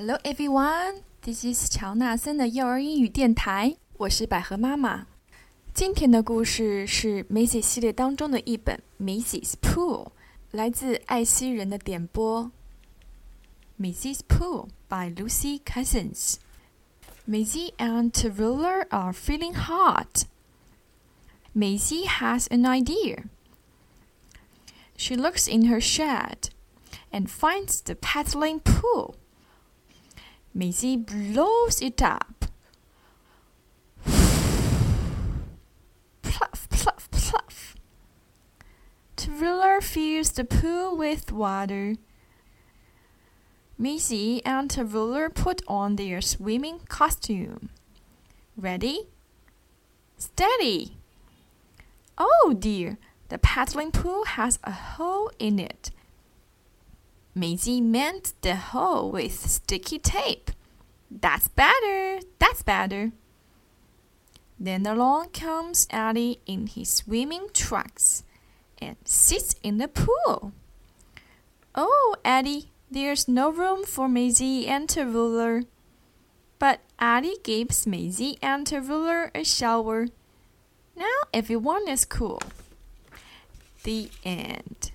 Hello everyone, this is 乔纳森的幼儿英语电台，我是百合妈妈。今天的故事是《梅姐》系列当中的一本《梅姐 's Pool》，来自爱西人的点播。Maisie's Pool by Lucy Cousins. Maisie and Tallulah are feeling hot. Maisie has an idea. She looks in her shed and finds the paddling pool. Maisie blows it up. Pluff, pluff, pluff. Twiller fills the pool with water. Maisie and Twiller put on their swimming costume. Ready? Steady! Oh dear, the paddling pool has a hole in it. Maisie mends the hole with sticky tape. That's better. That's better. Then along comes Eddie in his swimming trunks and sits in the pool. Oh, Eddie, there's no room for Maisie and Terwiller. But Eddie gives Maisie and Terwiller a shower. Now everyone is cool. The end.